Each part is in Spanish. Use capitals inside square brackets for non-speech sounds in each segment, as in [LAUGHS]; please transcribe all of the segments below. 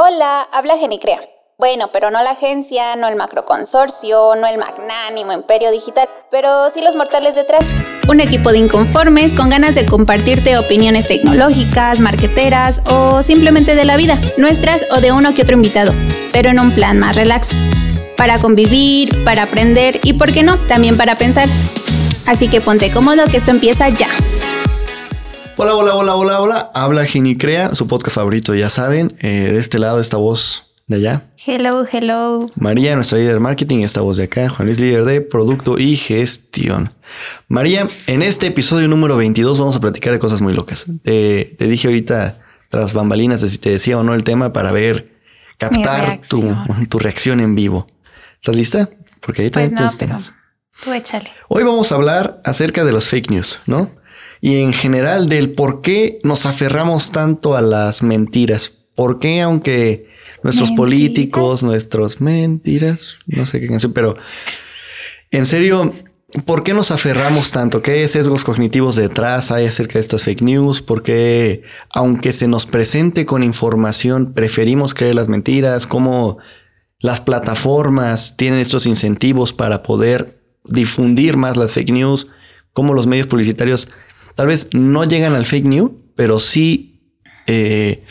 Hola, habla Genicrea. Bueno, pero no la agencia, no el macroconsorcio, no el magnánimo imperio digital, pero sí los mortales detrás. Un equipo de inconformes con ganas de compartirte opiniones tecnológicas, marqueteras o simplemente de la vida, nuestras o de uno que otro invitado, pero en un plan más relax. Para convivir, para aprender y, ¿por qué no?, también para pensar. Así que ponte cómodo que esto empieza ya. Hola, hola, hola, hola, hola. Habla Ginicrea, su podcast favorito, ya saben. Eh, de este lado, esta voz de allá. Hello, hello. María, nuestra líder de marketing, esta voz de acá. Juan Luis, líder de producto y gestión. María, en este episodio número 22 vamos a platicar de cosas muy locas. Te, dije ahorita, tras bambalinas, de si te decía o no el tema para ver, captar tu, tu, reacción en vivo. ¿Estás lista? Porque ahí pues no, Tú échale. Hoy vamos a hablar acerca de los fake news, ¿no? Y en general del por qué nos aferramos tanto a las mentiras. ¿Por qué aunque nuestros políticos, nuestros mentiras, no sé qué canción, pero en serio, ¿por qué nos aferramos tanto? ¿Qué sesgos cognitivos detrás hay acerca de estas fake news? ¿Por qué aunque se nos presente con información preferimos creer las mentiras? ¿Cómo las plataformas tienen estos incentivos para poder difundir más las fake news? ¿Cómo los medios publicitarios tal vez no llegan al fake news, pero sí eh,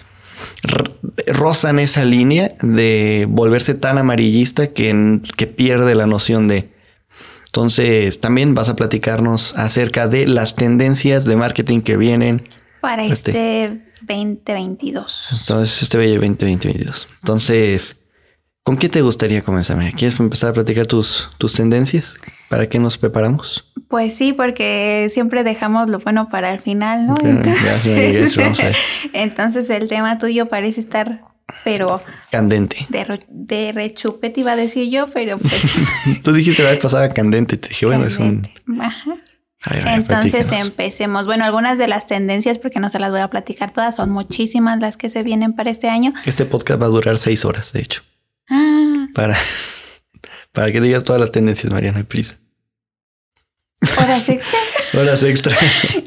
rozan esa línea de volverse tan amarillista que, que pierde la noción de... Entonces, también vas a platicarnos acerca de las tendencias de marketing que vienen. Para este, 2022. Entonces, este bello 2022. Entonces, ¿con qué te gustaría comenzar? ¿Quieres empezar a platicar tus, tus tendencias? ¿Para qué nos preparamos? Pues sí, porque siempre dejamos lo bueno para el final, ¿no? [LAUGHS] Entonces, el tema tuyo parece estar, pero... Candente. De, de rechupete iba a decir yo, pero pues... [LAUGHS] Tú dijiste la vez pasada candente, te dije, bueno, es un... Ajá. Entonces empecemos. Bueno, algunas de las tendencias, porque no se las voy a platicar todas, son muchísimas las que se vienen para este año. Este podcast va a durar seis horas, de hecho. Ah. Para, [LAUGHS] para que digas todas las tendencias, Mariana, prisa. Horas extra. [LAUGHS] Horas extra.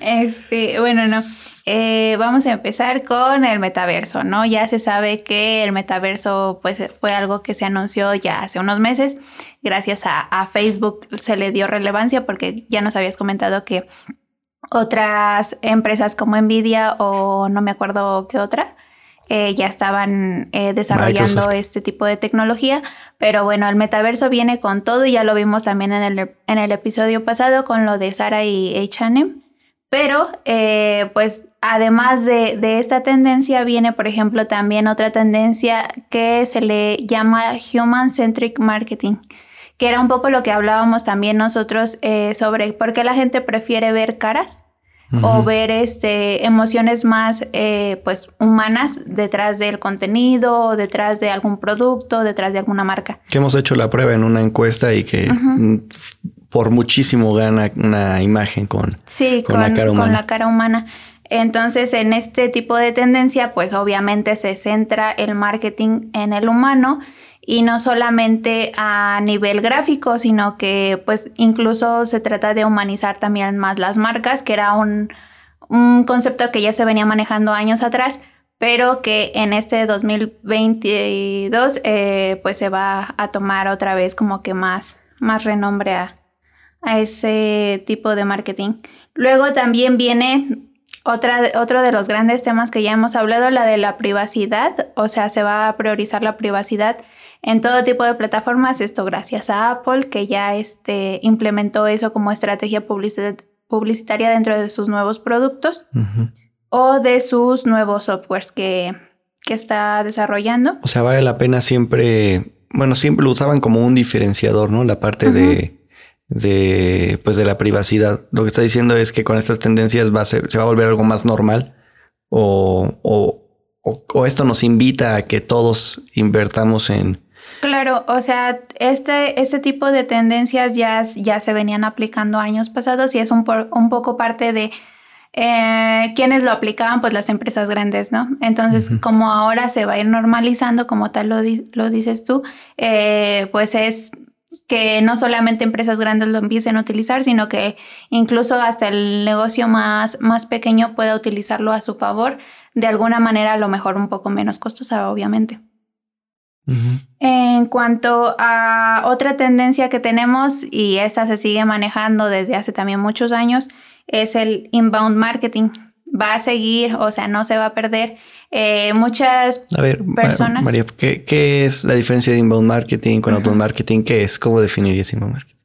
Este, bueno, no. Eh, vamos a empezar con el metaverso, ¿no? Ya se sabe que el metaverso pues, fue algo que se anunció ya hace unos meses. Gracias a, Facebook se le dio relevancia porque ya nos habías comentado que otras empresas como Nvidia o no me acuerdo qué otra, eh, ya estaban eh, desarrollando este tipo de tecnología, pero bueno, el metaverso viene con todo y ya lo vimos también en el, en el episodio pasado con lo de Sara y H&M. Pero, eh, pues, además de, de, esta tendencia, viene, por ejemplo, también otra tendencia que se le llama Human Centric Marketing, que era un poco lo que hablábamos también nosotros sobre por qué la gente prefiere ver caras o ver este, emociones más eh, pues humanas detrás del contenido, detrás de algún producto, detrás de alguna marca. Que hemos hecho la prueba en una encuesta y que por muchísimo gana una imagen con, con, la cara humana. Con la cara humana. Entonces, en este tipo de tendencia, pues obviamente se centra el marketing en el humano y no solamente a nivel gráfico, sino que pues incluso se trata de humanizar también más las marcas, que era un, concepto que ya se venía manejando años atrás, pero que en este 2022 eh, pues se va a tomar otra vez como que más, más renombre a, a ese tipo de marketing. Luego también viene otra, otro de los grandes temas que ya hemos hablado, la de la privacidad, o sea, se va a priorizar la privacidad en todo tipo de plataformas. Esto gracias a Apple, que ya este, implementó eso como estrategia publicitaria dentro de sus nuevos productos o de sus nuevos softwares que, que está desarrollando. O sea, vale la pena siempre, bueno, siempre lo usaban como un diferenciador, ¿no? La parte de de pues de la privacidad. Lo que está diciendo es que con estas tendencias va a se va a volver algo más normal o, o, o, esto nos invita a que todos invertamos en, Claro, o sea, este, este tipo de tendencias ya, ya se venían aplicando años pasados y es un, un poco parte de eh, quienes lo aplicaban, pues las empresas grandes, ¿no? Entonces, como ahora se va a ir normalizando, como tal lo, lo dices tú, eh, pues es que no solamente empresas grandes lo empiecen a utilizar, sino que incluso hasta el negocio más, más pequeño pueda utilizarlo a su favor, de alguna manera a lo mejor un poco menos costosa, obviamente. En cuanto a otra tendencia que tenemos, y esta se sigue manejando desde hace también muchos años, es el inbound marketing. Va a seguir, o sea, no se va a perder. Eh, muchas a ver, personas. María, ¿qué, es la diferencia de inbound marketing con outbound marketing? ¿Qué es? ¿Cómo definirías inbound marketing?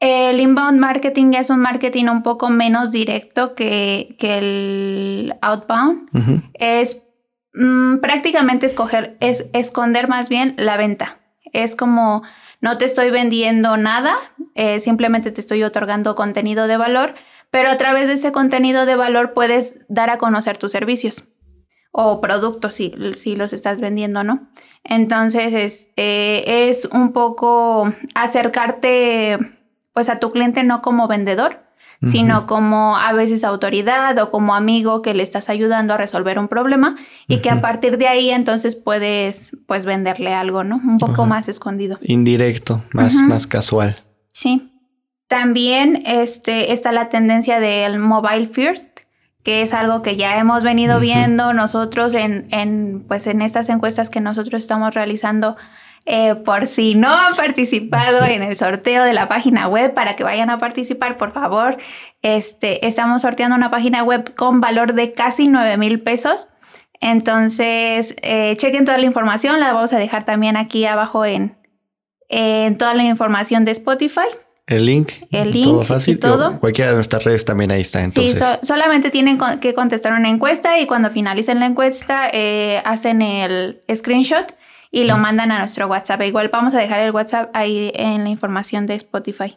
El inbound marketing es un marketing un poco menos directo que, que el outbound. Es mm, prácticamente escoger, es esconder más bien la venta. Es como no te estoy vendiendo nada, eh, simplemente te estoy otorgando contenido de valor, pero a través de ese contenido de valor puedes dar a conocer tus servicios o productos si, si los estás vendiendo, ¿no? Entonces es, eh, es un poco acercarte pues a tu cliente no como vendedor, sino como a veces autoridad o como amigo que le estás ayudando a resolver un problema y que a partir de ahí entonces puedes pues venderle algo, ¿no? Un poco más escondido. Indirecto, más, más casual. Sí. También este, está la tendencia del mobile first, que es algo que ya hemos venido viendo nosotros en, en, pues en estas encuestas que nosotros estamos realizando eh, por si no han participado en el sorteo de la página web, para que vayan a participar, por favor. Este, estamos sorteando una página web con valor de casi 9 mil pesos. Entonces, eh, chequen toda la información, la vamos a dejar también aquí abajo en, en toda la información de Spotify. El link. El link. Todo fácil. todo. Cualquiera de nuestras redes también ahí está. Entonces. Sí, solamente tienen que contestar una encuesta y cuando finalicen la encuesta eh, hacen el screenshot y lo mandan a nuestro WhatsApp. Igual vamos a dejar el WhatsApp ahí en la información de Spotify.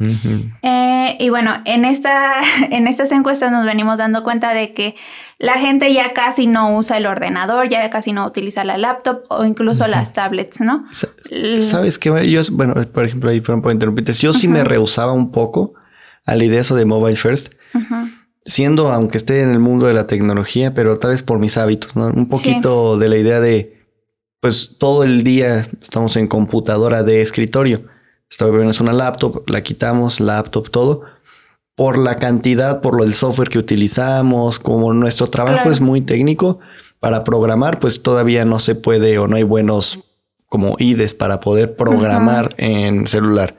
Eh, y bueno, en, esta, [LAUGHS] en estas encuestas nos venimos dando cuenta de que la gente ya casi no usa el ordenador, ya casi no utiliza la laptop o incluso las tablets, ¿no? ¿Sabes qué? Yo, bueno, por ejemplo, ahí por interrumpirte, yo sí me rehusaba un poco a la idea eso de mobile first, siendo, aunque esté en el mundo de la tecnología, pero tal vez por mis hábitos, ¿no? Un poquito de la idea de pues todo el día estamos en computadora de escritorio. Esta es una laptop, la quitamos, laptop, todo. Por la cantidad, por lo del software que utilizamos, como nuestro trabajo es muy técnico, para programar, pues todavía no se puede o no hay buenos como IDEs para poder programar en celular.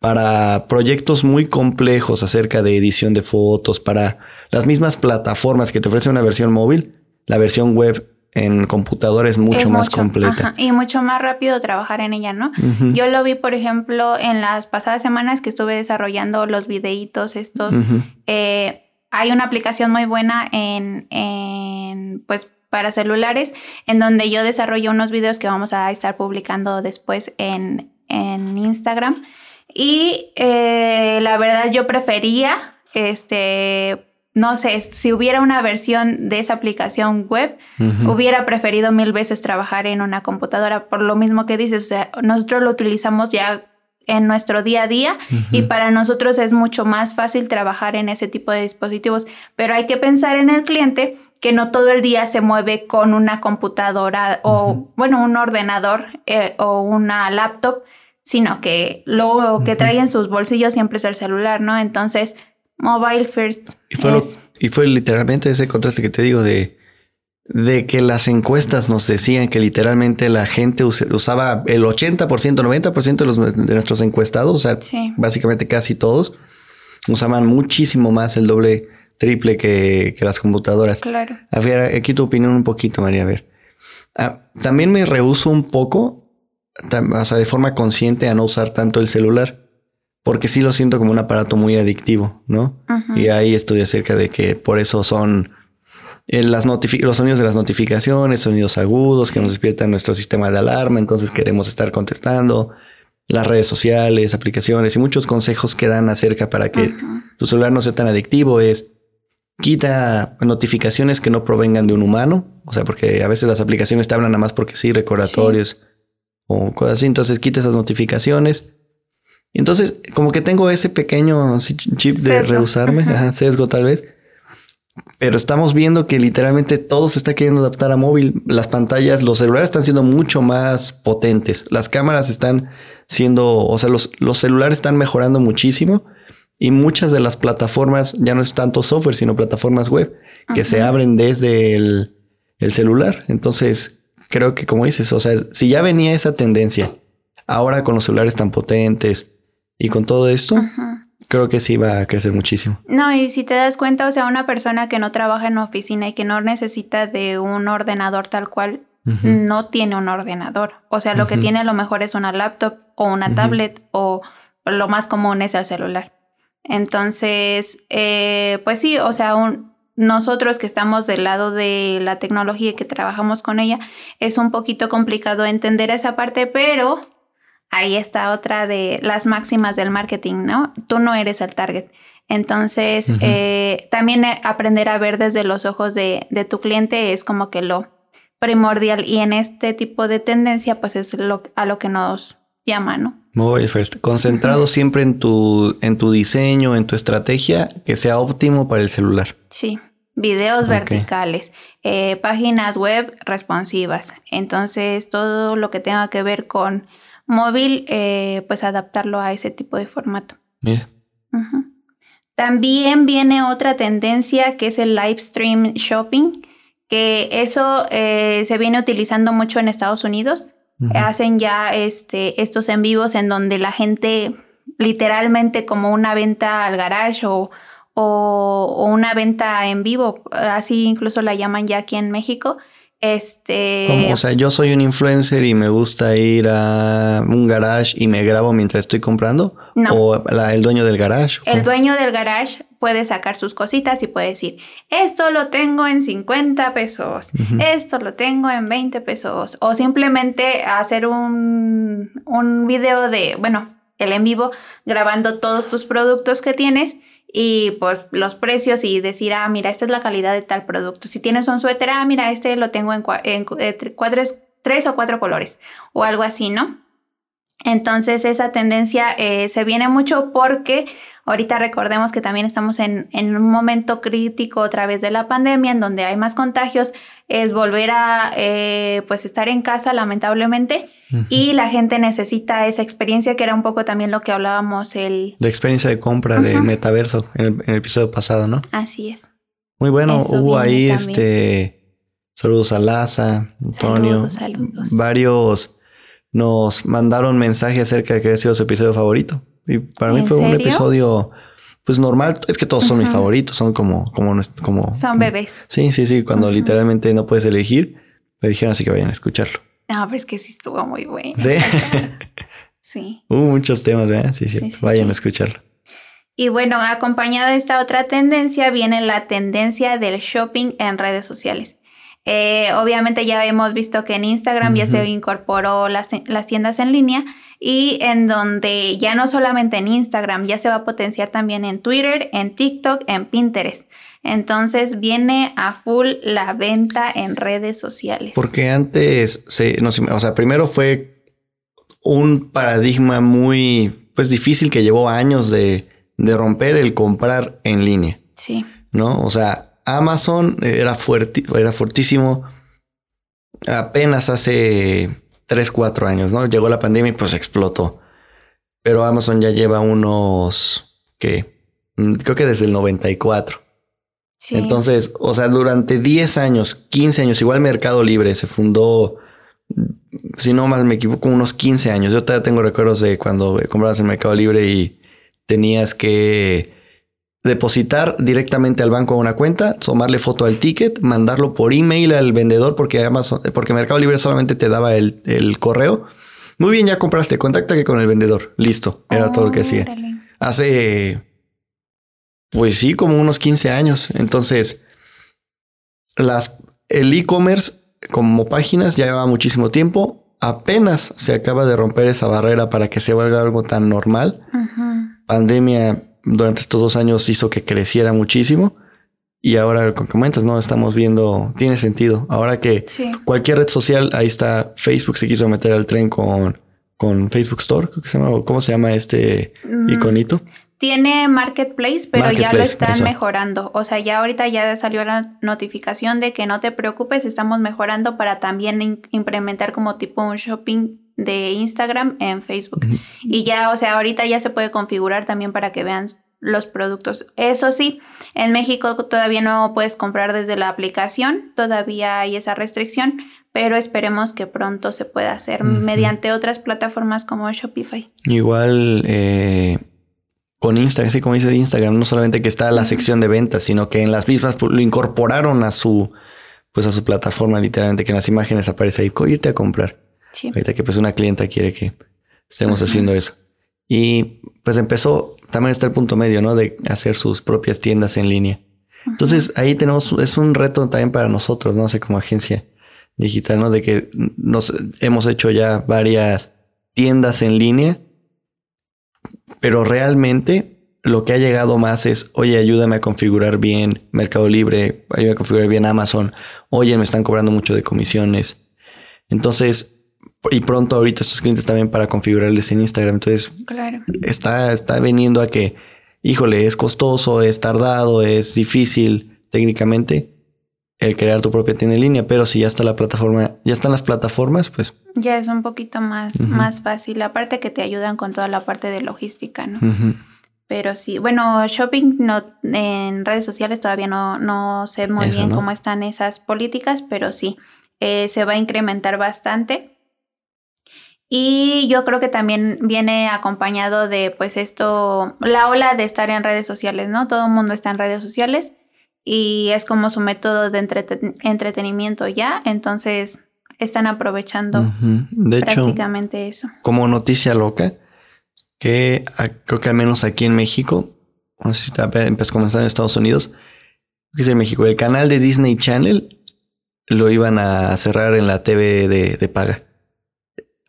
Para proyectos muy complejos acerca de edición de fotos, para las mismas plataformas que te ofrecen una versión móvil, la versión web en computadora es mucho más completa. y mucho más rápido trabajar en ella, ¿no? Yo lo vi, por ejemplo, en las pasadas semanas que estuve desarrollando los videitos estos. Eh, hay una aplicación muy buena en, en, pues, para celulares, en donde yo desarrollo unos videos que vamos a estar publicando después en, en Instagram. Y eh, la verdad yo prefería, este, no sé, si hubiera una versión de esa aplicación web, hubiera preferido mil veces trabajar en una computadora por lo mismo que dices, o sea, nosotros lo utilizamos ya en nuestro día a día y para nosotros es mucho más fácil trabajar en ese tipo de dispositivos, pero hay que pensar en el cliente que no todo el día se mueve con una computadora o, bueno, un ordenador eh, o una laptop, sino que lo que trae en sus bolsillos siempre es el celular, ¿no? Entonces, Mobile First. Y fue, literalmente ese contraste que te digo de, de que las encuestas nos decían que literalmente la gente usaba el 80%, 90% de, los, de nuestros encuestados, o sea, básicamente casi todos, usaban muchísimo más el doble, triple que, que las computadoras. Claro. A ver, aquí tu opinión un poquito, María, a ver. Ah, también me rehuso un poco, o sea, de forma consciente a no usar tanto el celular porque sí lo siento como un aparato muy adictivo, ¿no? Y ahí estoy acerca de que por eso son eh, las los sonidos de las notificaciones, sonidos agudos que nos despiertan nuestro sistema de alarma, entonces queremos estar contestando, las redes sociales, aplicaciones y muchos consejos que dan acerca para que tu celular no sea tan adictivo es quita notificaciones que no provengan de un humano, o sea, porque a veces las aplicaciones te hablan nada más porque sí, recordatorios o cosas así, entonces quita esas notificaciones entonces, como que tengo ese pequeño chip de rehusarme, sesgo tal vez. Pero estamos viendo que literalmente todo se está queriendo adaptar a móvil. Las pantallas, los celulares están siendo mucho más potentes. Las cámaras están siendo, o sea, los, los celulares están mejorando muchísimo. Y muchas de las plataformas ya no es tanto software, sino plataformas web que se abren desde el, el celular. Entonces, creo que como dices, o sea, si ya venía esa tendencia, ahora con los celulares tan potentes y con todo esto, creo que sí va a crecer muchísimo. No, y si te das cuenta, o sea, una persona que no trabaja en oficina y que no necesita de un ordenador tal cual, no tiene un ordenador. O sea, lo que tiene a lo mejor es una laptop o una tablet o lo más común es el celular. Entonces, eh, pues sí, o sea, nosotros que estamos del lado de la tecnología y que trabajamos con ella, es un poquito complicado entender esa parte, pero ahí está otra de las máximas del marketing, ¿no? Tú no eres el target. Entonces, eh, también aprender a ver desde los ojos de, tu cliente es como que lo primordial y en este tipo de tendencia, pues es lo, a lo que nos llama, ¿no? Muy first. Concentrado siempre en tu, en tu diseño, en tu estrategia, que sea óptimo para el celular. Sí. Videos verticales, eh, páginas web responsivas. Entonces, todo lo que tenga que ver con móvil, eh, pues adaptarlo a ese tipo de formato. Mira. También viene otra tendencia que es el live stream shopping, que eso eh, se viene utilizando mucho en Estados Unidos. Hacen ya este, estos en vivos en donde la gente literalmente como una venta al garage o, o, una venta en vivo, así incluso la llaman ya aquí en México, este. o sea, yo soy un influencer y me gusta ir a un garage y me grabo mientras estoy comprando. No. O el dueño del garage. El dueño del garage puede sacar sus cositas y puede decir: Esto lo tengo en 50 pesos, esto lo tengo en 20 pesos. O simplemente hacer un, un video de, bueno, el en vivo, grabando todos tus productos que tienes y pues los precios y decir, ah, mira, esta es la calidad de tal producto. Si tienes un suéter, ah, mira, este lo tengo en, eh, tres o cuatro colores o algo así, ¿no? Entonces esa tendencia eh, se viene mucho porque ahorita recordemos que también estamos en, en, un momento crítico a través de la pandemia en donde hay más contagios, es volver a eh, pues estar en casa lamentablemente y la gente necesita esa experiencia que era un poco también lo que hablábamos el... De experiencia de compra del metaverso en el, episodio pasado, ¿no? Así es. Muy bueno, hubo ahí este... Saludos a Laza, Antonio. Saludos, saludos. Varios nos mandaron mensajes acerca de que había sido su episodio favorito. Y para mí fue un episodio, pues normal. Es que todos son mis favoritos, son como, como, como. Son bebés. Sí, sí, sí. Cuando literalmente no puedes elegir, me dijeron así que vayan a escucharlo. No, pero es que sí estuvo muy bueno. Sí. [LAUGHS] sí. [LAUGHS] Hubo muchos temas, ¿verdad? Sí, sí. vayan a escucharlo. Y bueno, acompañada de esta otra tendencia viene la tendencia del shopping en redes sociales. Eh, obviamente ya hemos visto que en Instagram ya se incorporó las, las, tiendas en línea y en donde ya no solamente en Instagram, ya se va a potenciar también en Twitter, en TikTok, en Pinterest. Entonces viene a full la venta en redes sociales. Porque antes, se, no, o sea, primero fue un paradigma muy, pues difícil que llevó años de, de romper el comprar en línea. Sí. ¿No? O sea, Amazon era, fuerte, era fuertísimo apenas hace 3, 4 años, ¿no? Llegó la pandemia y pues explotó. Pero Amazon ya lleva unos, ¿qué? Mm, creo que desde el 94. Sí. Entonces, o sea, durante 10 años, 15 años, igual Mercado Libre se fundó, si no más me equivoco, unos 15 años. Yo todavía tengo recuerdos de cuando comprabas en Mercado Libre y tenías que depositar directamente al banco a una cuenta, tomarle foto al ticket, mandarlo por email al vendedor porque Amazon, porque Mercado Libre solamente te daba el, correo. Muy bien, ya compraste, contáctate con el vendedor. Listo, era todo lo que hacía. Hace, pues sí, como unos 15 años. Entonces, las, el e-commerce como páginas ya lleva muchísimo tiempo. Apenas se acaba de romper esa barrera para que se vuelva algo tan normal. Pandemia durante estos dos años hizo que creciera muchísimo. Y ahora, con comentas, no estamos viendo, tiene sentido. Ahora que cualquier red social, ahí está Facebook, se quiso meter al tren con, con Facebook Store, creo que se llama, ¿cómo se llama este mm, iconito? Tiene Marketplace, pero ya lo están mejorando. O sea, ya ahorita ya salió la notificación de que no te preocupes, estamos mejorando para también implementar como tipo un shopping de Instagram en Facebook. Y ya, o sea, ahorita ya se puede configurar también para que vean los productos. Eso sí, en México todavía no puedes comprar desde la aplicación, todavía hay esa restricción, pero esperemos que pronto se pueda hacer mediante otras plataformas como Shopify. Igual eh, con Instagram, así como dice Instagram, no solamente que está la sección de ventas, sino que en las mismas lo incorporaron a su pues a su plataforma literalmente que en las imágenes aparece ahí, irte a comprar. Sí. Ahorita que pues una clienta quiere que estemos haciendo eso. Y pues empezó, también está el punto medio, ¿no? De hacer sus propias tiendas en línea. Entonces ahí tenemos, es un reto también para nosotros, ¿no? sé, como agencia digital, ¿no? De que nos hemos hecho ya varias tiendas en línea, pero realmente lo que ha llegado más es, oye, ayúdame a configurar bien Mercado Libre, ayúdame a configurar bien Amazon, oye, me están cobrando mucho de comisiones. Entonces, y pronto ahorita estos clientes también para configurarles en Instagram. Entonces, claro. está, está veniendo a que, híjole, es costoso, es tardado, es difícil técnicamente el crear tu propia tienda en línea, pero si ya está la plataforma, ya están las plataformas, pues. Ya es un poquito más, más fácil. Aparte que te ayudan con toda la parte de logística, ¿no? Pero sí, bueno, shopping no, en redes sociales todavía no, no sé muy bien cómo están esas políticas, pero sí, eh, se va a incrementar bastante. Y yo creo que también viene acompañado de pues esto, la ola de estar en redes sociales, ¿no? Todo el mundo está en redes sociales y es como su método de entretenimiento ya, entonces están aprovechando de prácticamente eso. Como noticia loca, que creo que al menos aquí en México, no sé si empezó a comenzar en Estados Unidos, que es en México, el canal de Disney Channel lo iban a cerrar en la TV de, paga.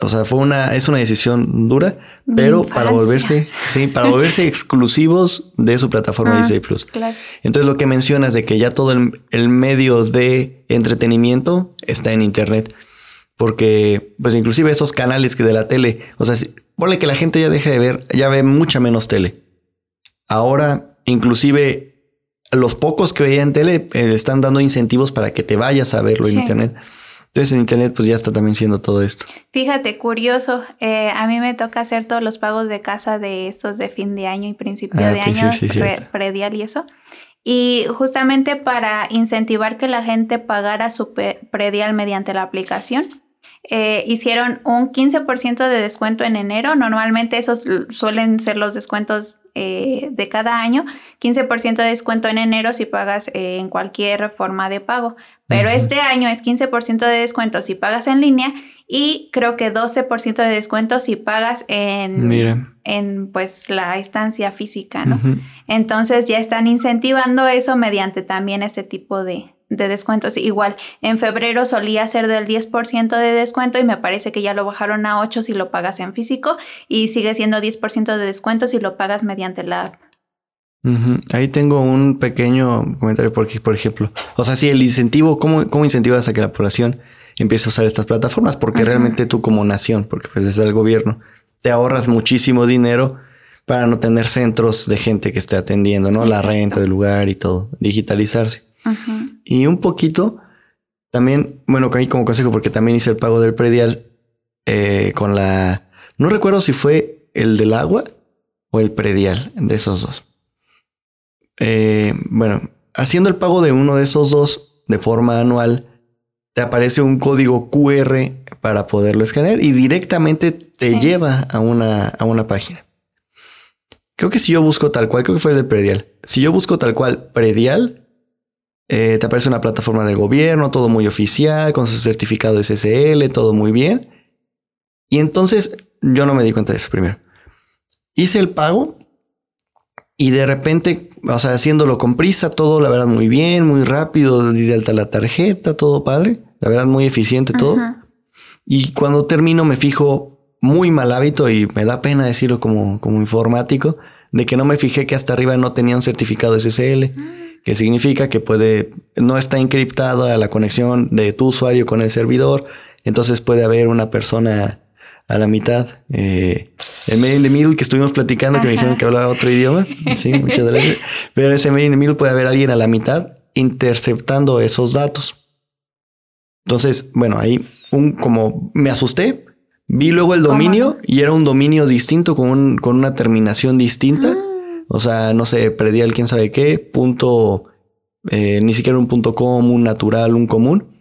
O sea, fue una, es una decisión dura, pero para volverse, sí, para volverse [LAUGHS] exclusivos de su plataforma ah, Disney Plus. Entonces lo que mencionas de que ya todo el, el, medio de entretenimiento está en internet. Porque, pues inclusive esos canales que de la tele, o sea, Ponle que la gente ya deje de ver, ya ve mucha menos tele. Ahora, inclusive, los pocos que veían tele eh, están dando incentivos para que te vayas a verlo en internet. Entonces en internet pues ya está también siendo todo esto. Fíjate, curioso, eh, a mí me toca hacer todos los pagos de casa de estos de fin de año y principio ah, de año, predial y eso. Y justamente para incentivar que la gente pagara su predial mediante la aplicación, eh, hicieron un 15% de descuento en enero. Normalmente esos suelen ser los descuentos eh, de cada año. 15% de descuento en enero si pagas eh, en cualquier forma de pago. Pero este año es 15% de descuento si pagas en línea y creo que 12% de descuento si pagas en, en pues la instancia física, ¿no? Entonces ya están incentivando eso mediante también este tipo de, de descuentos. Igual, en febrero solía ser del 10% de descuento y me parece que ya lo bajaron a 8 si lo pagas en físico y sigue siendo 10% de descuento si lo pagas mediante la app. Ahí tengo un pequeño comentario porque, por ejemplo, o sea, si el incentivo, ¿cómo, cómo incentivas a que la población empiece a usar estas plataformas? Porque realmente tú como nación, porque pues es el gobierno, te ahorras muchísimo dinero para no tener centros de gente que esté atendiendo, ¿no? La renta del lugar y todo, digitalizarse. Y un poquito, también, bueno, ahí como consejo, porque también hice el pago del predial eh, con la... No recuerdo si fue el del agua o el predial, de esos dos. Eh, bueno, haciendo el pago de uno de esos dos de forma anual, te aparece un código QR para poderlo escanear y directamente te lleva a una, a una página. Creo que si yo busco tal cual, creo que fue el de predial. Si yo busco tal cual predial, eh, te aparece una plataforma del gobierno, todo muy oficial, con su certificado SSL, todo muy bien. Y entonces yo no me di cuenta de eso primero. Hice el pago y de repente, o sea, haciéndolo con prisa, todo la verdad muy bien, muy rápido, di de alta la tarjeta, todo padre, la verdad muy eficiente todo. Y cuando termino me fijo muy mal hábito y me da pena decirlo como, como informático, de que no me fijé que hasta arriba no tenía un certificado SSL. Que significa que puede, no está encriptada la conexión de tu usuario con el servidor, entonces puede haber una persona a la mitad. Eh, el Made in the Middle que estuvimos platicando, que me dijeron que hablara otro idioma. Sí, muchas gracias. [LAUGHS] Pero en ese Made in the Middle puede haber alguien a la mitad interceptando esos datos. Entonces, bueno, ahí un, como me asusté, vi luego el dominio y era un dominio distinto con, con una terminación distinta. O sea, no sé, predial quién sabe qué, punto, eh, ni siquiera un punto com, un natural, un común,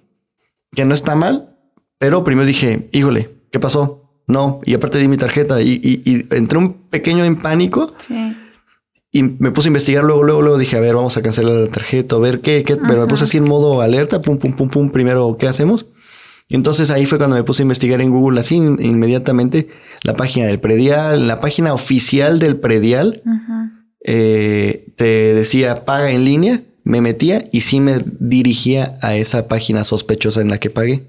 que no está mal, Pero primero dije, híjole, ¿qué pasó? No, y aparte di mi tarjeta y, y, entré un pequeño en pánico. Sí. Y me puse a investigar luego, luego, luego dije, a ver, vamos a cancelar la tarjeta, a ver qué, qué, pero me puse así en modo alerta, pum, pum, pum, pum, primero, ¿qué hacemos? Y entonces ahí fue cuando me puse a investigar en Google así inmediatamente la página del predial, la página oficial del predial, eh, te decía paga en línea, me metía y sí me dirigía a esa página sospechosa en la que pagué,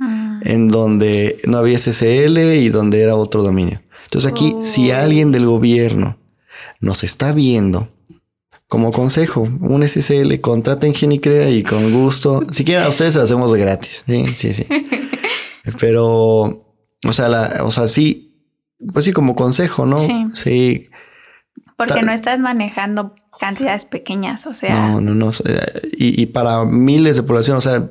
ah. en donde no había SSL y donde era otro dominio. Entonces aquí, si alguien del gobierno nos está viendo, como consejo, un SSL, contraten Genicrea y con gusto, [LAUGHS] si quieren a ustedes lo hacemos gratis. Sí, sí, sí. [LAUGHS] Pero, o sea, la, o sea, sí, pues sí, como consejo, ¿no? Sí. sí. Porque no estás manejando cantidades pequeñas, o sea. No, no, no. Y, y para miles de población, o sea,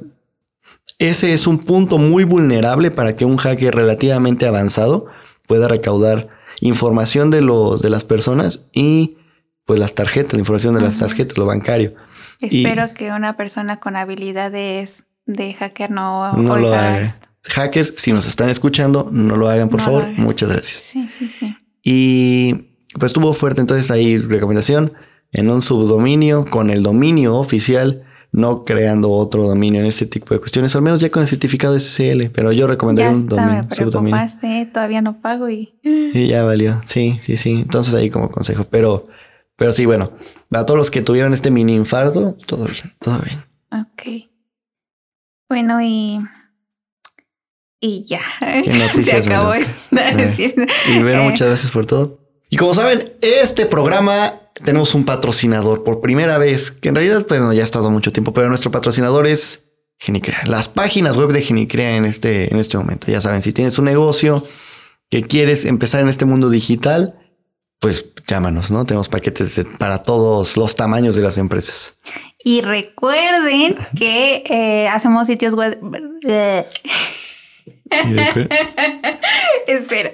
ese es un punto muy vulnerable para que un hacker relativamente avanzado pueda recaudar información de los de las personas y pues las tarjetas, la información de las tarjetas, lo bancario. Espero que una persona con habilidades de hacker no, no lo haga. Hackers, si nos están escuchando, no lo hagan, por favor. Muchas gracias. Sí, sí, sí. Y pues estuvo fuerte entonces ahí recomendación en un subdominio con el dominio oficial no creando otro dominio en ese tipo de cuestiones, al menos ya con el certificado SSL, pero yo recomendaría un dominio. Me preocupaste, todavía no pago y... [GASPS] y... ya valió, sí, sí, sí. Entonces ahí como consejo, pero, pero sí, bueno, a todos los que tuvieron este mini infarto, todo bien, todo bien. Ok. Bueno, y... Y ya. [LAUGHS] Se acabó esto. [LAUGHS] y bueno, muchas gracias por todo. Y como saben, este programa tenemos un patrocinador por primera vez, que en realidad pues, ya ha estado mucho tiempo, pero nuestro patrocinador es Genicrea. Las páginas web de Genicrea en este, en este momento. Ya saben, si tienes un negocio que quieres empezar en este mundo digital, pues llámanos, ¿no? Tenemos paquetes para todos los tamaños de las empresas. Y recuerden que eh, hacemos sitios web. [LAUGHS] Espera.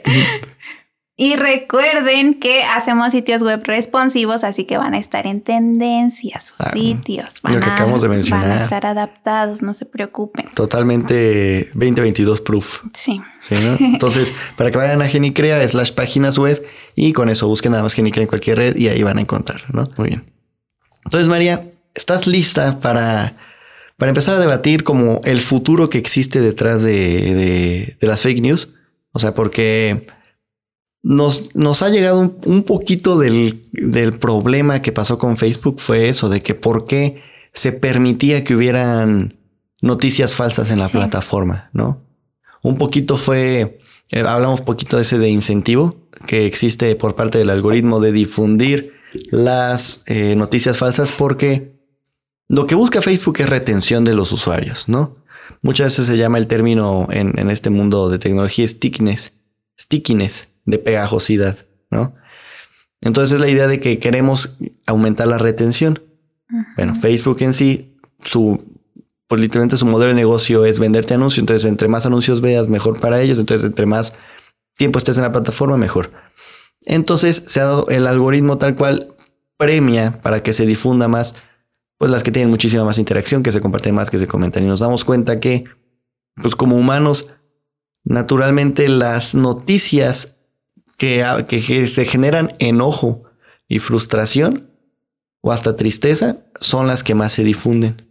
Y recuerden que hacemos sitios web responsivos, así que van a estar en tendencia sus ah, sitios. Van, lo que acabamos de mencionar. Van a estar adaptados, no se preocupen. Totalmente 2022 proof. Sí. Entonces, [LAUGHS] para que vayan a Genicrea slash páginas web y con eso busquen nada más Genicrea en cualquier red y ahí van a encontrar, ¿no? Muy bien. Entonces, María, ¿estás lista para, para empezar a debatir como el futuro que existe detrás de, de las fake news? O sea, porque nos, nos ha llegado un, poquito del, del, problema que pasó con Facebook fue eso, de que por qué se permitía que hubieran noticias falsas en la plataforma, ¿no? Un poquito fue, eh, hablamos poquito de ese de incentivo que existe por parte del algoritmo de difundir las eh, noticias falsas porque lo que busca Facebook es retención de los usuarios, ¿no? Muchas veces se llama el término en, en este mundo de tecnología stickiness, stickiness, de pegajosidad, ¿no? Entonces es la idea de que queremos aumentar la retención. Bueno, Facebook en sí, su, pues literalmente su modelo de negocio es venderte anuncios. Entonces, entre más anuncios veas, mejor para ellos. Entonces, entre más tiempo estés en la plataforma, mejor. Entonces, se ha dado el algoritmo tal cual premia para que se difunda más, pues las que tienen muchísima más interacción, que se comparten más, que se comentan. Y nos damos cuenta que, pues como humanos, naturalmente las noticias que, se generan enojo y frustración o hasta tristeza son las que más se difunden.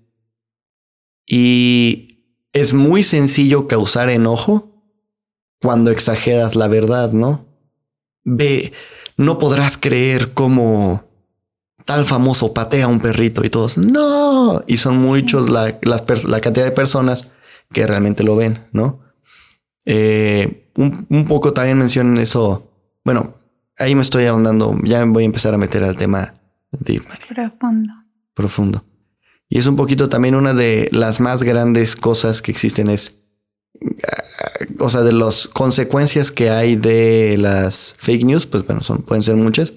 Y es muy sencillo causar enojo cuando exageras la verdad, ¿no? Ve, no podrás creer cómo tal famoso patea a un perrito y todos, no. Y son muchos la, la cantidad de personas que realmente lo ven, ¿no? Eh, un, un, poco también mencionan eso bueno, ahí me estoy ahondando. Ya voy a empezar a meter al tema Profundo. Profundo. Y es un poquito también una de las más grandes cosas que existen es, o sea, de las consecuencias que hay de las fake news, pues bueno, son, pueden ser muchas,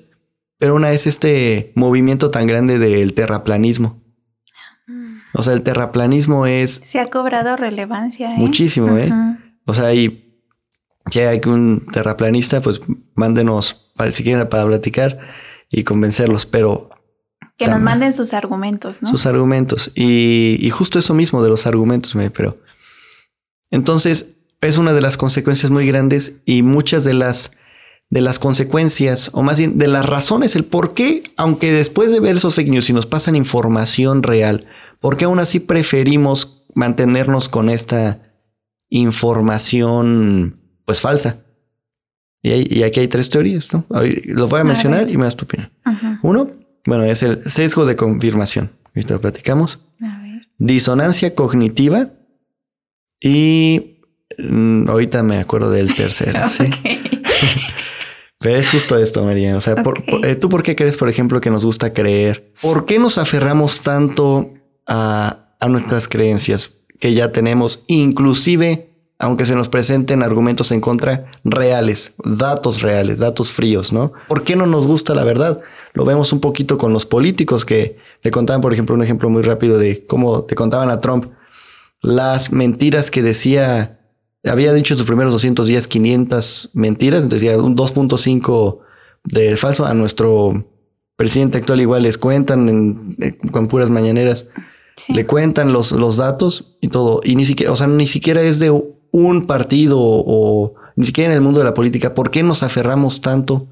pero una es este movimiento tan grande del terraplanismo. O sea, el terraplanismo es... Se ha cobrado relevancia. ¿eh? Muchísimo, ¿eh? O sea, y si hay que un terraplanista, pues mándenos para, si quieren para platicar y convencerlos, pero... Que nos manden sus argumentos, ¿no? Sus argumentos. Y, justo eso mismo de los argumentos, pero... Entonces, es una de las consecuencias muy grandes y muchas de las de las consecuencias, o más bien de las razones, el por qué, aunque después de ver esos fake news y nos pasan información real, ¿por qué aún así preferimos mantenernos con esta información pues falsa? Y, aquí hay tres teorías, ¿no? Los voy a mencionar y me das tu opinión. Uno, bueno, es el sesgo de confirmación. Ahorita lo platicamos. Disonancia cognitiva y mm, ahorita me acuerdo del tercero. [LAUGHS] ¿sí? [LAUGHS] Pero es justo esto, María. O sea, eh, ¿tú por qué crees, por ejemplo, que nos gusta creer? ¿Por qué nos aferramos tanto a, a nuestras creencias que ya tenemos, inclusive aunque se nos presenten argumentos en contra reales, datos reales, datos fríos, ¿no? ¿Por qué no nos gusta la verdad? Lo vemos un poquito con los políticos que le contaban, por ejemplo, un ejemplo muy rápido de cómo te contaban a Trump las mentiras que decía había dicho en sus primeros 200 días 500 mentiras, decía un 2.5 de falso. A nuestro presidente actual igual les cuentan eh, con puras mañaneras, le cuentan los, los datos y todo. Y ni siquiera, o sea, ni siquiera es de un partido o ni siquiera en el mundo de la política. ¿Por qué nos aferramos tanto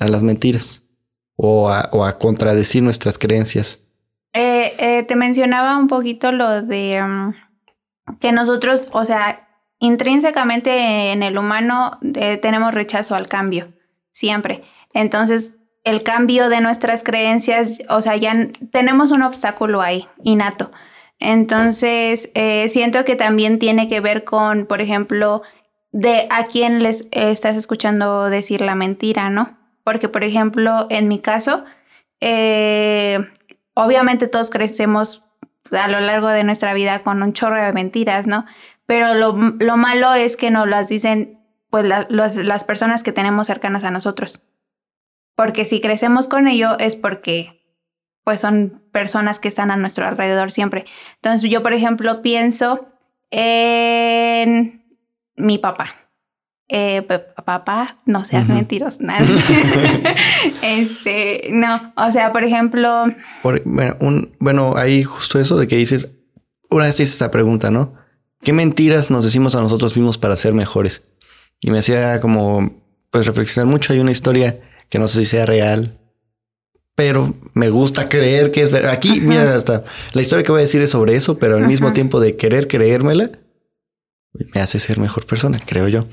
a las mentiras o a, contradecir nuestras creencias? Eh, eh, te mencionaba un poquito lo de um, que nosotros, o sea, intrínsecamente en el humano eh, tenemos rechazo al cambio, siempre. Entonces, el cambio de nuestras creencias, o sea, ya tenemos un obstáculo ahí, innato. Entonces, eh, siento que también tiene que ver con, por ejemplo, de a quién les estás escuchando decir la mentira, ¿no? Porque, por ejemplo, en mi caso, eh, obviamente todos crecemos a lo largo de nuestra vida con un chorro de mentiras, ¿no? pero lo, lo malo es que nos las dicen pues las personas que tenemos cercanas a nosotros. Porque si crecemos con ello es porque pues son personas que están a nuestro alrededor siempre. Entonces yo, por ejemplo, pienso en mi papá. Eh, papá, no seas mentiros. [LAUGHS] este, no, o sea, por ejemplo. bueno, un, bueno, ahí justo eso de que dices, una vez dices esa pregunta, ¿no? ¿Qué mentiras nos decimos a nosotros mismos para ser mejores? Y me hacía como, pues reflexionar mucho. Hay una historia que no sé si sea real, pero me gusta creer que es verdad. Aquí, mira, hasta la historia que voy a decir es sobre eso, pero al mismo tiempo de querer creérmela, me hace ser mejor persona, creo yo.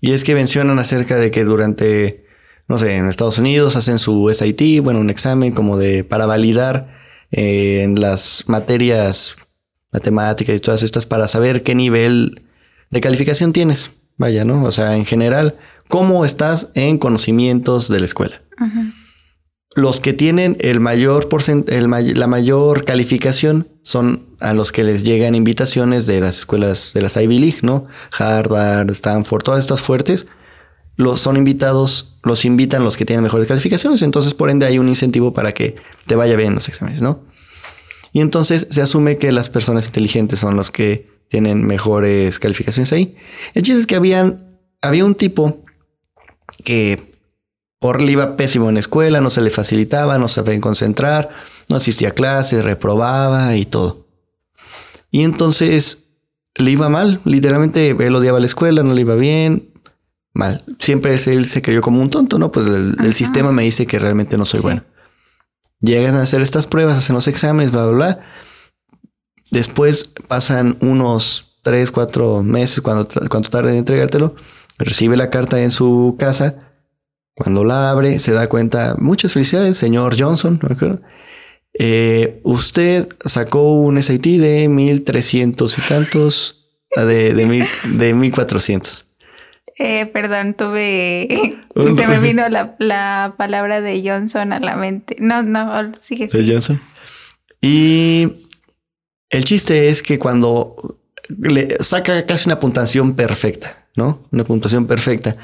Y es que mencionan acerca de que durante, no sé, en Estados Unidos hacen su SIT, bueno, un examen como de para validar eh, en las materias matemáticas y todas estas para saber qué nivel de calificación tienes. Vaya, ¿no? O sea, en general, cómo estás en conocimientos de la escuela. Los que tienen el mayor el la mayor calificación son a los que les llegan invitaciones de las escuelas de las Ivy League, ¿no? Harvard, Stanford, todas estas fuertes. Los son invitados, los invitan los que tienen mejores calificaciones. Entonces, por ende, hay un incentivo para que te vaya bien los exámenes, ¿no? Y entonces se asume que las personas inteligentes son los que tienen mejores calificaciones ahí. El chiste es que habían, había un tipo que por le iba pésimo en la escuela, no se le facilitaba, no sabía concentrar, no asistía a clases, reprobaba y todo. Y entonces le iba mal, literalmente él odiaba la escuela, no le iba bien, mal. Siempre él se creyó como un tonto, ¿no? Pues el, sistema me dice que realmente no soy bueno. Llegan a hacer estas pruebas, hacen los exámenes, bla, bla, bla. Después pasan unos 3, 4 meses cuando, cuando tarde en entregártelo. Recibe la carta en su casa. Cuando la abre, se da cuenta, muchas felicidades, señor Johnson. Eh, usted sacó un SAT de 1300 y tantos, de, de, de 1400. Eh, perdón, tuve. [LAUGHS] se me vino la, palabra de Johnson a la mente. No, no, sigue. De Johnson. Y el chiste es que cuando le saca casi una puntuación perfecta, ¿no? Una puntuación perfecta.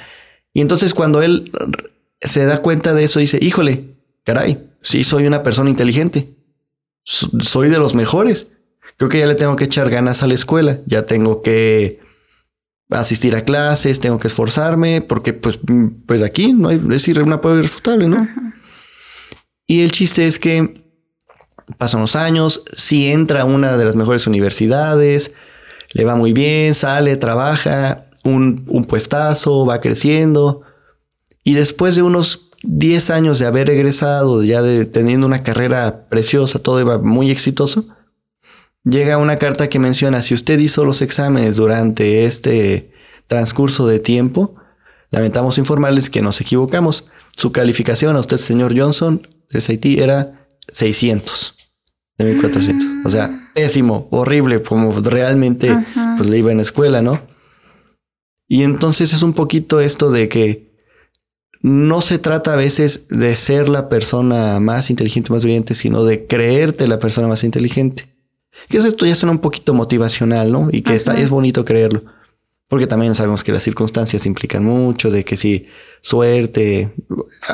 Y entonces cuando él se da cuenta de eso, dice: Híjole, caray, sí soy una persona inteligente. Soy de los mejores. Creo que ya le tengo que echar ganas a la escuela. Ya tengo que asistir a clases, tengo que esforzarme, porque pues, pues aquí no hay, es una prueba irrefutable, ¿no? Y el chiste es que pasan los años, si entra a una de las mejores universidades, le va muy bien, sale, trabaja un, un puestazo, va creciendo. Y después de unos 10 años de haber egresado, ya de teniendo una carrera preciosa, todo iba muy exitoso, llega una carta que menciona, si usted hizo los exámenes durante este transcurso de tiempo, lamentamos informarles que nos equivocamos. Su calificación a usted, señor Johnson, del SAT era 600 de 1400. O sea, pésimo, horrible, como realmente pues le iba en la escuela, ¿no? Y entonces es un poquito esto de que no se trata a veces de ser la persona más inteligente, más brillante, sino de creerte la persona más inteligente. Que esto ya suena un poquito motivacional, ¿no? Y que está, es bonito creerlo. Porque también sabemos que las circunstancias implican mucho, de que si suerte,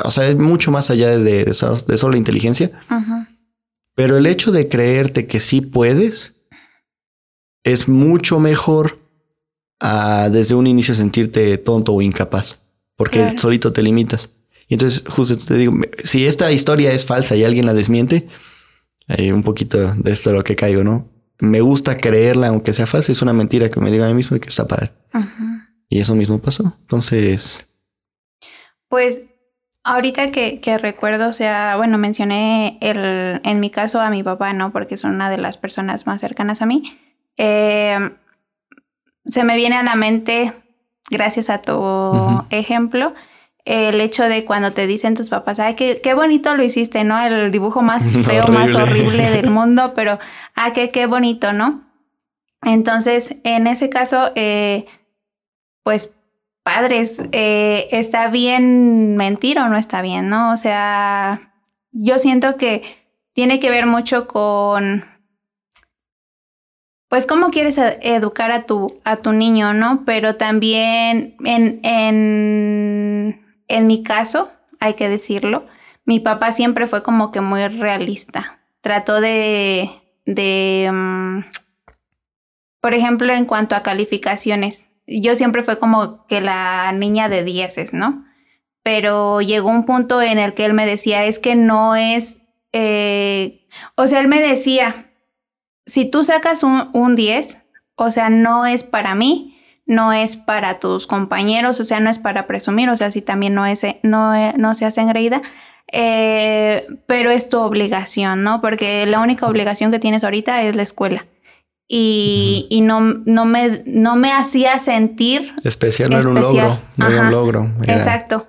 o sea, es mucho más allá de, de, solo la inteligencia. Pero el hecho de creerte que sí puedes es mucho mejor a desde un inicio sentirte tonto o incapaz, porque solito te limitas. Y entonces, justo te digo, si esta historia es falsa y alguien la desmiente, hay un poquito de esto de lo que caigo, ¿no? Me gusta creerla, aunque sea falsa, es una mentira que me diga a mí mismo y que está padre. Y eso mismo pasó. Entonces. Pues ahorita que, que, recuerdo, o sea, bueno, mencioné el, en mi caso a mi papá, ¿no? Porque es una de las personas más cercanas a mí. Eh, se me viene a la mente, gracias a tu ejemplo, el hecho de cuando te dicen tus papás, ay, qué, qué bonito lo hiciste, ¿no? El dibujo más [LAUGHS] feo, más horrible del [LAUGHS] mundo, pero, ah, qué, qué bonito, ¿no? Entonces, en ese caso, eh, pues, padres, eh, ¿está bien mentir o no está bien, no? O sea, yo siento que tiene que ver mucho con pues cómo quieres educar a tu, a tu niño, ¿no? Pero también en, en, en mi caso, hay que decirlo, mi papá siempre fue como que muy realista. Trató de, de um, por ejemplo, en cuanto a calificaciones, yo siempre fue como que la niña de dieces, ¿no? Pero llegó un punto en el que él me decía, es que no es, eh, o sea, él me decía, si tú sacas un, 10, o sea, no es para mí, no es para tus compañeros, o sea, no es para presumir, o sea, si también no, es, no, no se hace engreída, eh, pero es tu obligación, ¿no? Porque la única obligación que tienes ahorita es la escuela. Y, y no, no, me, no me hacía sentir... Especial no era un logro, no era un logro. Exacto.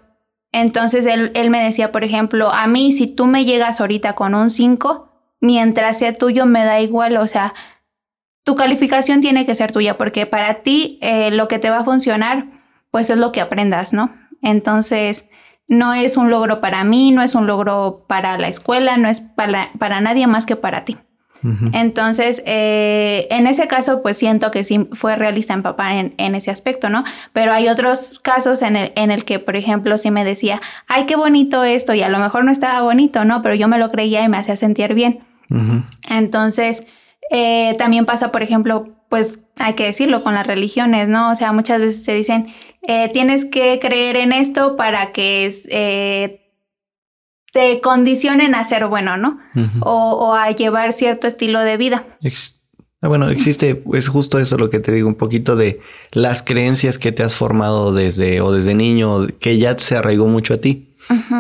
Entonces él, él me decía, por ejemplo, a mí si tú me llegas ahorita con un 5, mientras sea tuyo me da igual, o sea, tu calificación tiene que ser tuya porque para ti eh, lo que te va a funcionar pues es lo que aprendas, ¿no? Entonces, no es un logro para mí, no es un logro para la escuela, no es para, para nadie más que para ti. Entonces, eh, en ese caso, pues siento que sí fue realista en papá en, en, ese aspecto, ¿no? Pero hay otros casos en el, en el que, por ejemplo, sí me decía, ay, qué bonito esto, y a lo mejor no estaba bonito, ¿no? Pero yo me lo creía y me hacía sentir bien. Entonces, eh, también pasa, por ejemplo, pues hay que decirlo con las religiones, ¿no? O sea, muchas veces se dicen, eh, tienes que creer en esto para que eh, te condicionen a ser bueno, ¿no? o, a llevar cierto estilo de vida. Ah, bueno, existe, es justo eso lo que te digo, un poquito de las creencias que te has formado desde o desde niño, que ya se arraigó mucho a ti.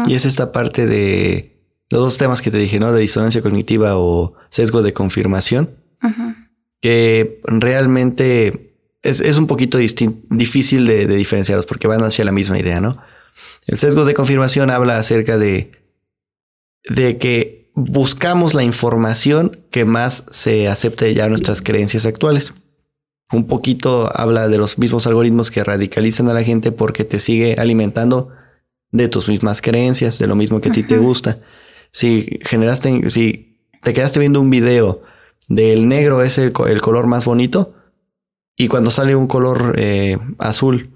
Y es esta parte de los dos temas que te dije, ¿no? De disonancia cognitiva o sesgo de confirmación, que realmente es, un poquito difícil de, diferenciarlos porque van hacia la misma idea, ¿no? El sesgo de confirmación habla acerca de, de que buscamos la información que más se acepte ya nuestras creencias actuales. Un poquito habla de los mismos algoritmos que radicalizan a la gente porque te sigue alimentando de tus mismas creencias, de lo mismo que a ti te gusta si generaste, si te quedaste viendo un video del negro es el, color más bonito y cuando sale un color eh, azul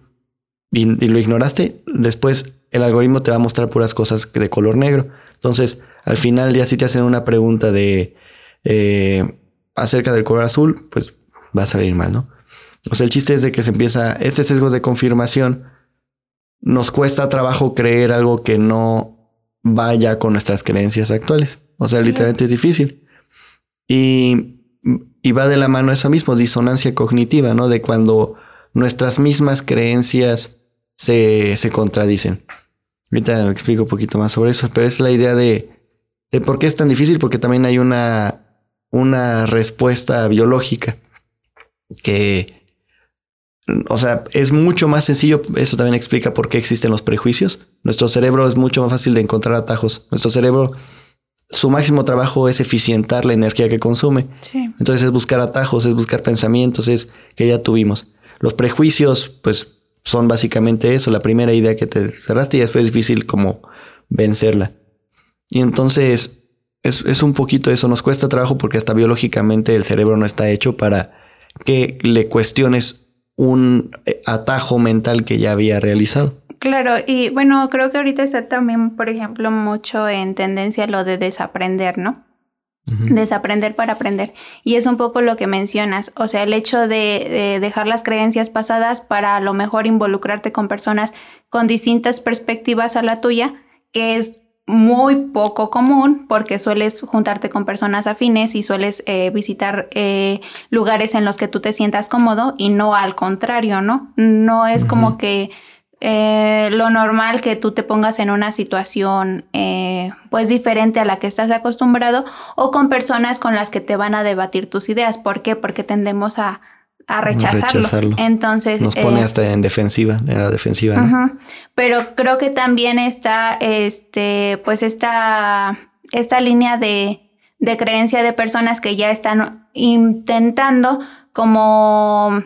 y, lo ignoraste, después el algoritmo te va a mostrar puras cosas de color negro. Entonces, al final ya si te hacen una pregunta de eh, acerca del color azul, pues va a salir mal, ¿no? O sea, el chiste es de que se empieza, este sesgo de confirmación, nos cuesta trabajo creer algo que no vaya con nuestras creencias actuales. O sea, literalmente es difícil. Y, y va de la mano eso mismo, disonancia cognitiva, ¿no? De cuando nuestras mismas creencias se, se contradicen. Ahorita explico un poquito más sobre eso, pero es la idea de, de por qué es tan difícil, porque también hay una, una respuesta biológica que, o sea, es mucho más sencillo, eso también explica por qué existen los prejuicios. Nuestro cerebro es mucho más fácil de encontrar atajos. Nuestro cerebro, su máximo trabajo es eficientar la energía que consume. Entonces es buscar atajos, es buscar pensamientos, es que ya tuvimos. Los prejuicios, pues son básicamente eso, la primera idea que te cerraste y ya fue difícil como vencerla. Y entonces es, es, un poquito eso, nos cuesta trabajo porque hasta biológicamente el cerebro no está hecho para que le cuestiones un eh, atajo mental que ya había realizado. Claro, y bueno, creo que ahorita está también, por ejemplo, mucho en tendencia lo de desaprender, ¿no? Desaprender para aprender. Y es un poco lo que mencionas, o sea, el hecho de, dejar las creencias pasadas para a lo mejor involucrarte con personas con distintas perspectivas a la tuya, que es muy poco común porque sueles juntarte con personas afines y sueles eh, visitar eh, lugares en los que tú te sientas cómodo y no al contrario, ¿no? No es como que eh, lo normal que tú te pongas en una situación eh, pues diferente a la que estás acostumbrado o con personas con las que te van a debatir tus ideas. ¿Por qué? Porque tendemos a, rechazarlo. Entonces nos pone eh, hasta en defensiva, en la defensiva. Pero creo que también está este pues esta esta línea de, de creencia de personas que ya están intentando como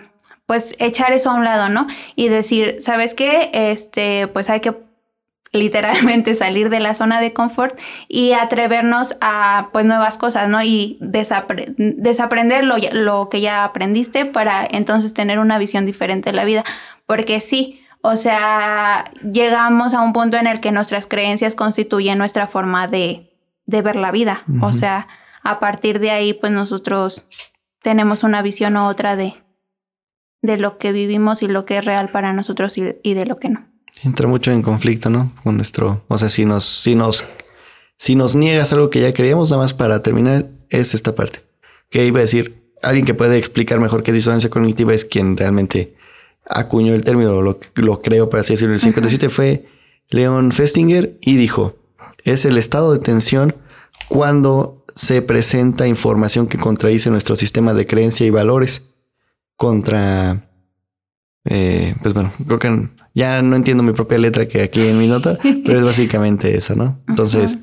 pues echar eso a un lado, ¿no? Y decir, ¿sabes qué? Este, pues hay que literalmente [LAUGHS] salir de la zona de confort y atrevernos a pues nuevas cosas, ¿no? Y desaprender lo, lo, que ya aprendiste para entonces tener una visión diferente de la vida. Porque sí, o sea, llegamos a un punto en el que nuestras creencias constituyen nuestra forma de, de ver la vida. O sea, a partir de ahí, pues nosotros tenemos una visión u otra de, de lo que vivimos y lo que es real para nosotros y, de lo que no. Entra mucho en conflicto, ¿no? Con nuestro, o sea, si nos, si nos, si nos niegas algo que ya creíamos, nada más para terminar, es esta parte. Que iba a decir, alguien que puede explicar mejor qué disonancia cognitiva es quien realmente acuñó el término, lo, lo creo para así decirlo. El 57 fue Leon Festinger y dijo, es el estado de tensión cuando se presenta información que contradice nuestro sistema de creencia y valores contra... Eh, pues bueno, creo que ya no entiendo mi propia letra que aquí en mi nota, [LAUGHS] pero es básicamente esa, ¿no? Entonces,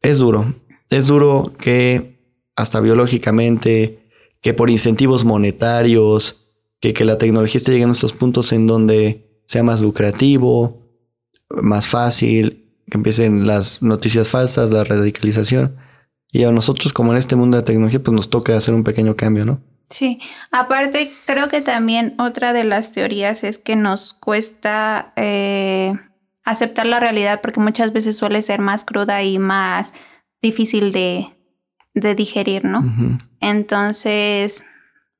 es duro. Es duro que hasta biológicamente, que por incentivos monetarios, que, que la tecnología esté llegando a estos puntos en donde sea más lucrativo, más fácil, que empiecen las noticias falsas, la radicalización. Y a nosotros, como en este mundo de tecnología, pues nos toca hacer un pequeño cambio, ¿no? Sí, aparte creo que también otra de las teorías es que nos cuesta eh, aceptar la realidad porque muchas veces suele ser más cruda y más difícil de, digerir, ¿no? Entonces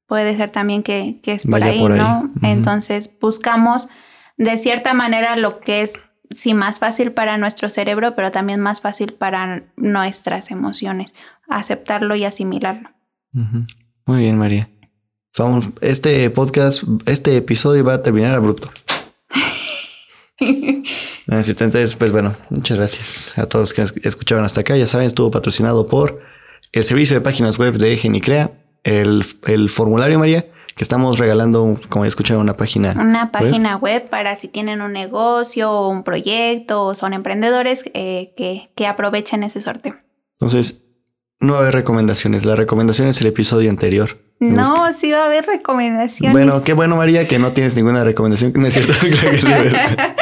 puede ser también que, es por ahí, ¿no? Entonces buscamos de cierta manera lo que es sí más fácil para nuestro cerebro, pero también más fácil para nuestras emociones, aceptarlo y asimilarlo. Muy bien, María. Vamos, este podcast, este episodio va a terminar abrupto. [LAUGHS] Entonces, pues bueno, muchas gracias a todos los que escucharon hasta acá. Ya saben, estuvo patrocinado por el servicio de páginas web de Genicrea, el, el formulario María, que estamos regalando, como ya escucharon, una página. Una página web, para si tienen un negocio o un proyecto o son emprendedores eh, que, que aprovechen ese sorteo. Entonces, no va a haber recomendaciones. La recomendación es el episodio anterior. No, sí va a haber recomendaciones. Bueno, qué bueno, María, que no tienes ninguna recomendación. No es cierto. [LAUGHS] [LAUGHS]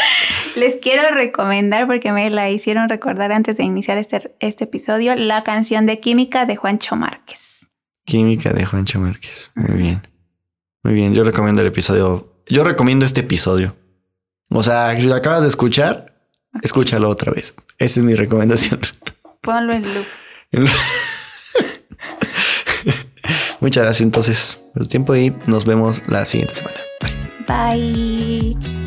Les quiero recomendar, porque me la hicieron recordar antes de iniciar este, este episodio, la canción de Química de Juancho Márquez. Química de Juancho Márquez. Muy bien. Muy bien. Yo recomiendo el episodio. Yo recomiendo este episodio. O sea, si lo acabas de escuchar, escúchalo otra vez. Esa es mi recomendación. Ponlo en loop. [LAUGHS] Muchas gracias entonces por el tiempo y nos vemos la siguiente semana. Bye. Bye.